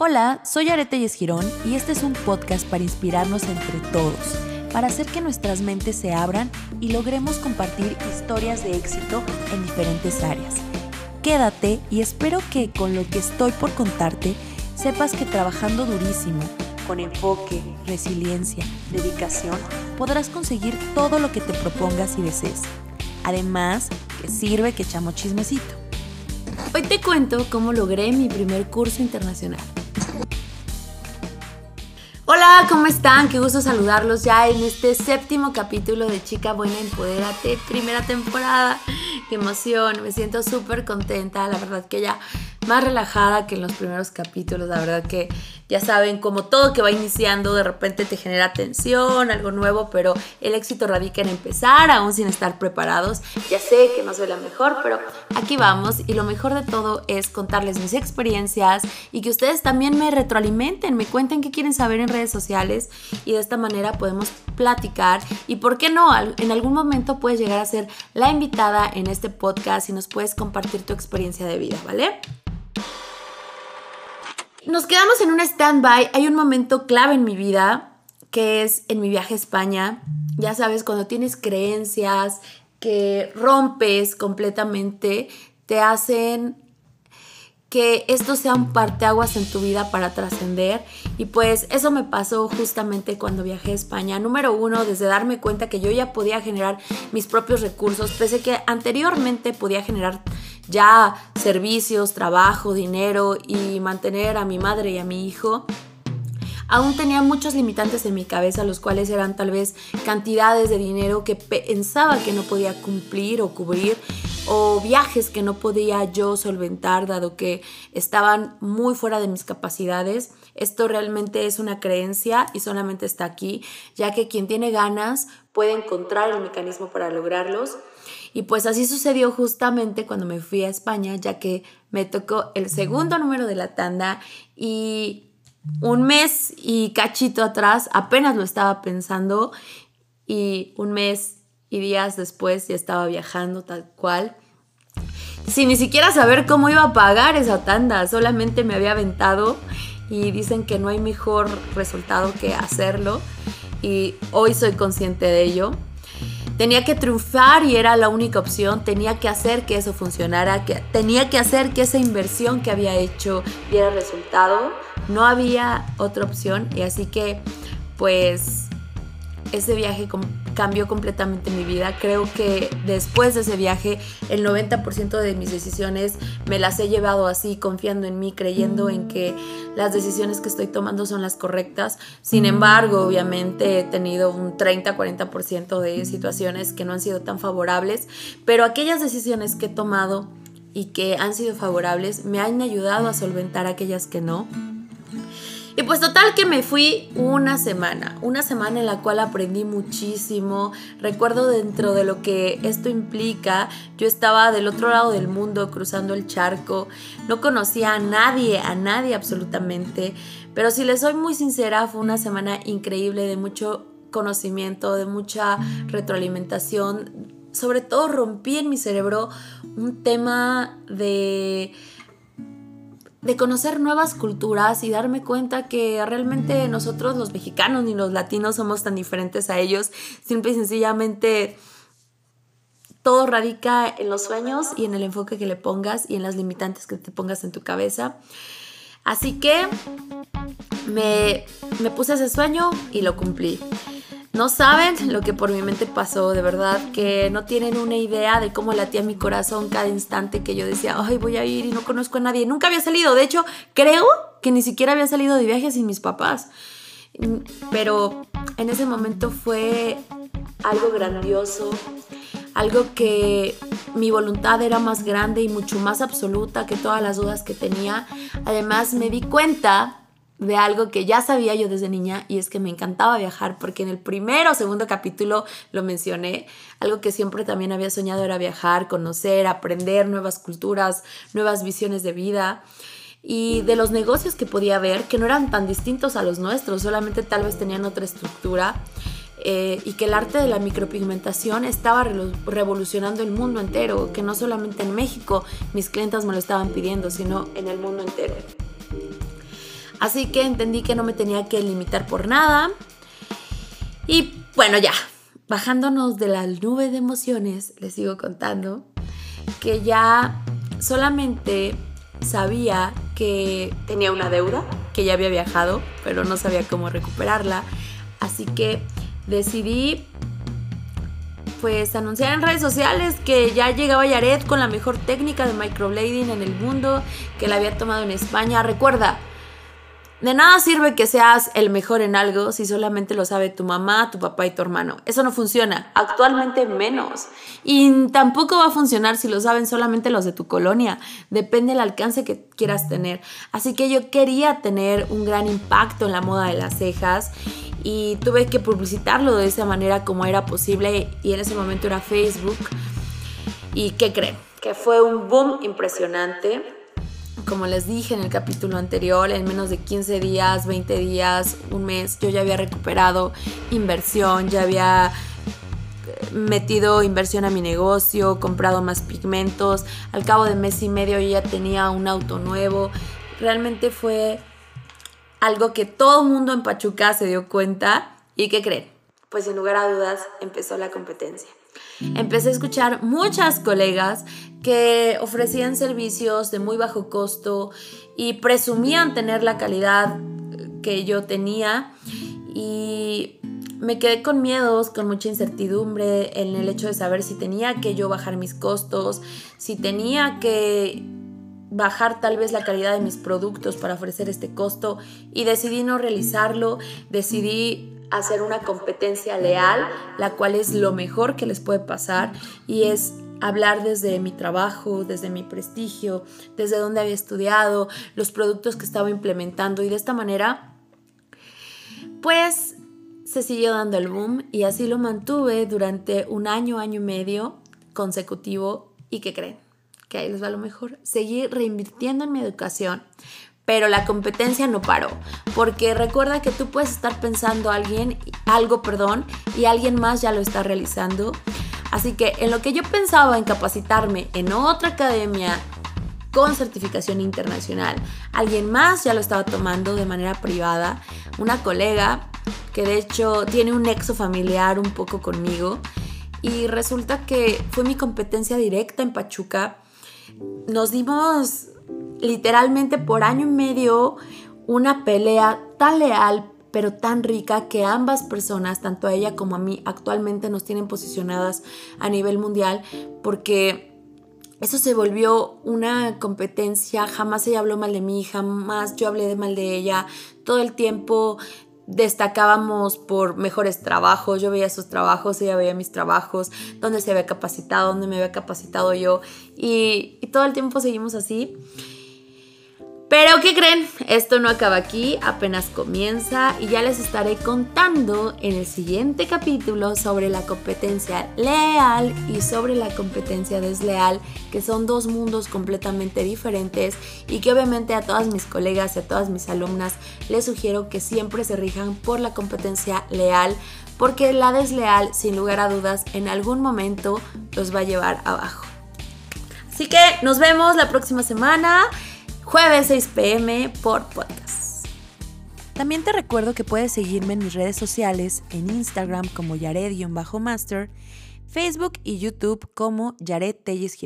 Hola, soy Arete Girón y este es un podcast para inspirarnos entre todos, para hacer que nuestras mentes se abran y logremos compartir historias de éxito en diferentes áreas. Quédate y espero que con lo que estoy por contarte sepas que trabajando durísimo, con enfoque, resiliencia, dedicación, podrás conseguir todo lo que te propongas y desees. Además, que sirve que echamos chismecito. Hoy te cuento cómo logré mi primer curso internacional. Hola, ¿cómo están? Qué gusto saludarlos ya en este séptimo capítulo de Chica Buena Empodérate, primera temporada. Qué emoción, me siento súper contenta, la verdad que ya más relajada que en los primeros capítulos, la verdad que ya saben, como todo que va iniciando, de repente te genera tensión, algo nuevo, pero el éxito radica en empezar, aún sin estar preparados. Ya sé que no soy la mejor, pero aquí vamos y lo mejor de todo es contarles mis experiencias y que ustedes también me retroalimenten, me cuenten qué quieren saber en redes sociales y de esta manera podemos platicar y por qué no, en algún momento puedes llegar a ser la invitada en este podcast y nos puedes compartir tu experiencia de vida, ¿vale? Nos quedamos en un stand-by. Hay un momento clave en mi vida, que es en mi viaje a España. Ya sabes, cuando tienes creencias que rompes completamente, te hacen que esto sea un parteaguas en tu vida para trascender. Y pues eso me pasó justamente cuando viajé a España. Número uno, desde darme cuenta que yo ya podía generar mis propios recursos, pese que anteriormente podía generar ya servicios, trabajo, dinero y mantener a mi madre y a mi hijo aún tenía muchos limitantes en mi cabeza, los cuales eran tal vez cantidades de dinero que pensaba que no podía cumplir o cubrir o viajes que no podía yo solventar dado que estaban muy fuera de mis capacidades. Esto realmente es una creencia y solamente está aquí, ya que quien tiene ganas puede encontrar el mecanismo para lograrlos. Y pues así sucedió justamente cuando me fui a España, ya que me tocó el segundo número de la tanda y un mes y cachito atrás apenas lo estaba pensando y un mes y días después ya estaba viajando tal cual. Sin ni siquiera saber cómo iba a pagar esa tanda, solamente me había aventado y dicen que no hay mejor resultado que hacerlo y hoy soy consciente de ello. Tenía que triunfar y era la única opción, tenía que hacer que eso funcionara, que, tenía que hacer que esa inversión que había hecho diera resultado, no había otra opción y así que pues ese viaje cambió completamente mi vida. Creo que después de ese viaje, el 90% de mis decisiones me las he llevado así, confiando en mí, creyendo en que las decisiones que estoy tomando son las correctas. Sin embargo, obviamente he tenido un 30-40% de situaciones que no han sido tan favorables, pero aquellas decisiones que he tomado y que han sido favorables me han ayudado a solventar aquellas que no y pues total que me fui una semana, una semana en la cual aprendí muchísimo. Recuerdo dentro de lo que esto implica, yo estaba del otro lado del mundo cruzando el charco, no conocía a nadie, a nadie absolutamente, pero si les soy muy sincera, fue una semana increíble de mucho conocimiento, de mucha retroalimentación. Sobre todo rompí en mi cerebro un tema de de conocer nuevas culturas y darme cuenta que realmente nosotros los mexicanos ni los latinos somos tan diferentes a ellos, simple y sencillamente todo radica en los sueños y en el enfoque que le pongas y en las limitantes que te pongas en tu cabeza. Así que me, me puse ese sueño y lo cumplí. No saben lo que por mi mente pasó, de verdad, que no tienen una idea de cómo latía mi corazón cada instante que yo decía, ay, voy a ir y no conozco a nadie. Nunca había salido, de hecho, creo que ni siquiera había salido de viaje sin mis papás. Pero en ese momento fue algo grandioso, algo que mi voluntad era más grande y mucho más absoluta que todas las dudas que tenía. Además me di cuenta de algo que ya sabía yo desde niña y es que me encantaba viajar porque en el primero o segundo capítulo lo mencioné, algo que siempre también había soñado era viajar, conocer, aprender nuevas culturas, nuevas visiones de vida y de los negocios que podía ver que no eran tan distintos a los nuestros, solamente tal vez tenían otra estructura. Eh, y que el arte de la micropigmentación estaba revolucionando el mundo entero, que no solamente en México mis clientas me lo estaban pidiendo, sino en el mundo entero. Así que entendí que no me tenía que limitar por nada. Y bueno, ya, bajándonos de la nube de emociones, les sigo contando que ya solamente sabía que tenía una deuda, que ya había viajado, pero no sabía cómo recuperarla. Así que decidí pues anunciar en redes sociales que ya llegaba Yaret con la mejor técnica de microblading en el mundo, que la había tomado en España. Recuerda, de nada sirve que seas el mejor en algo si solamente lo sabe tu mamá, tu papá y tu hermano. Eso no funciona. Actualmente menos. Y tampoco va a funcionar si lo saben solamente los de tu colonia. Depende del alcance que quieras tener. Así que yo quería tener un gran impacto en la moda de las cejas y tuve que publicitarlo de esa manera como era posible y en ese momento era Facebook. ¿Y qué creen? Que fue un boom impresionante como les dije en el capítulo anterior, en menos de 15 días, 20 días, un mes, yo ya había recuperado inversión, ya había eh, metido inversión a mi negocio, comprado más pigmentos. Al cabo de mes y medio yo ya tenía un auto nuevo. Realmente fue algo que todo el mundo en Pachuca se dio cuenta. ¿Y qué creen? Pues sin lugar a dudas empezó la competencia. Empecé a escuchar muchas colegas que ofrecían servicios de muy bajo costo y presumían tener la calidad que yo tenía. Y me quedé con miedos, con mucha incertidumbre en el hecho de saber si tenía que yo bajar mis costos, si tenía que bajar tal vez la calidad de mis productos para ofrecer este costo. Y decidí no realizarlo, decidí hacer una competencia leal, la cual es lo mejor que les puede pasar y es hablar desde mi trabajo, desde mi prestigio, desde dónde había estudiado, los productos que estaba implementando. Y de esta manera, pues se siguió dando el boom y así lo mantuve durante un año, año y medio consecutivo. Y que creen que ahí les va lo mejor, seguir reinvirtiendo en mi educación, pero la competencia no paró, porque recuerda que tú puedes estar pensando alguien, algo, perdón, y alguien más ya lo está realizando. Así que en lo que yo pensaba en capacitarme en otra academia con certificación internacional, alguien más ya lo estaba tomando de manera privada, una colega que de hecho tiene un nexo familiar un poco conmigo y resulta que fue mi competencia directa en Pachuca. Nos dimos literalmente por año y medio una pelea tan leal pero tan rica que ambas personas, tanto a ella como a mí, actualmente nos tienen posicionadas a nivel mundial porque eso se volvió una competencia, jamás ella habló mal de mí, jamás yo hablé de mal de ella, todo el tiempo destacábamos por mejores trabajos, yo veía sus trabajos, ella veía mis trabajos, dónde se había capacitado, dónde me había capacitado yo. Y, y todo el tiempo seguimos así. Pero ¿qué creen? Esto no acaba aquí, apenas comienza y ya les estaré contando en el siguiente capítulo sobre la competencia leal y sobre la competencia desleal, que son dos mundos completamente diferentes y que obviamente a todas mis colegas y a todas mis alumnas les sugiero que siempre se rijan por la competencia leal, porque la desleal, sin lugar a dudas, en algún momento los va a llevar abajo. Así que nos vemos la próxima semana jueves 6 pm por podcast. También te recuerdo que puedes seguirme en mis redes sociales, en Instagram como Yared-Master, Facebook y YouTube como Yared Telles.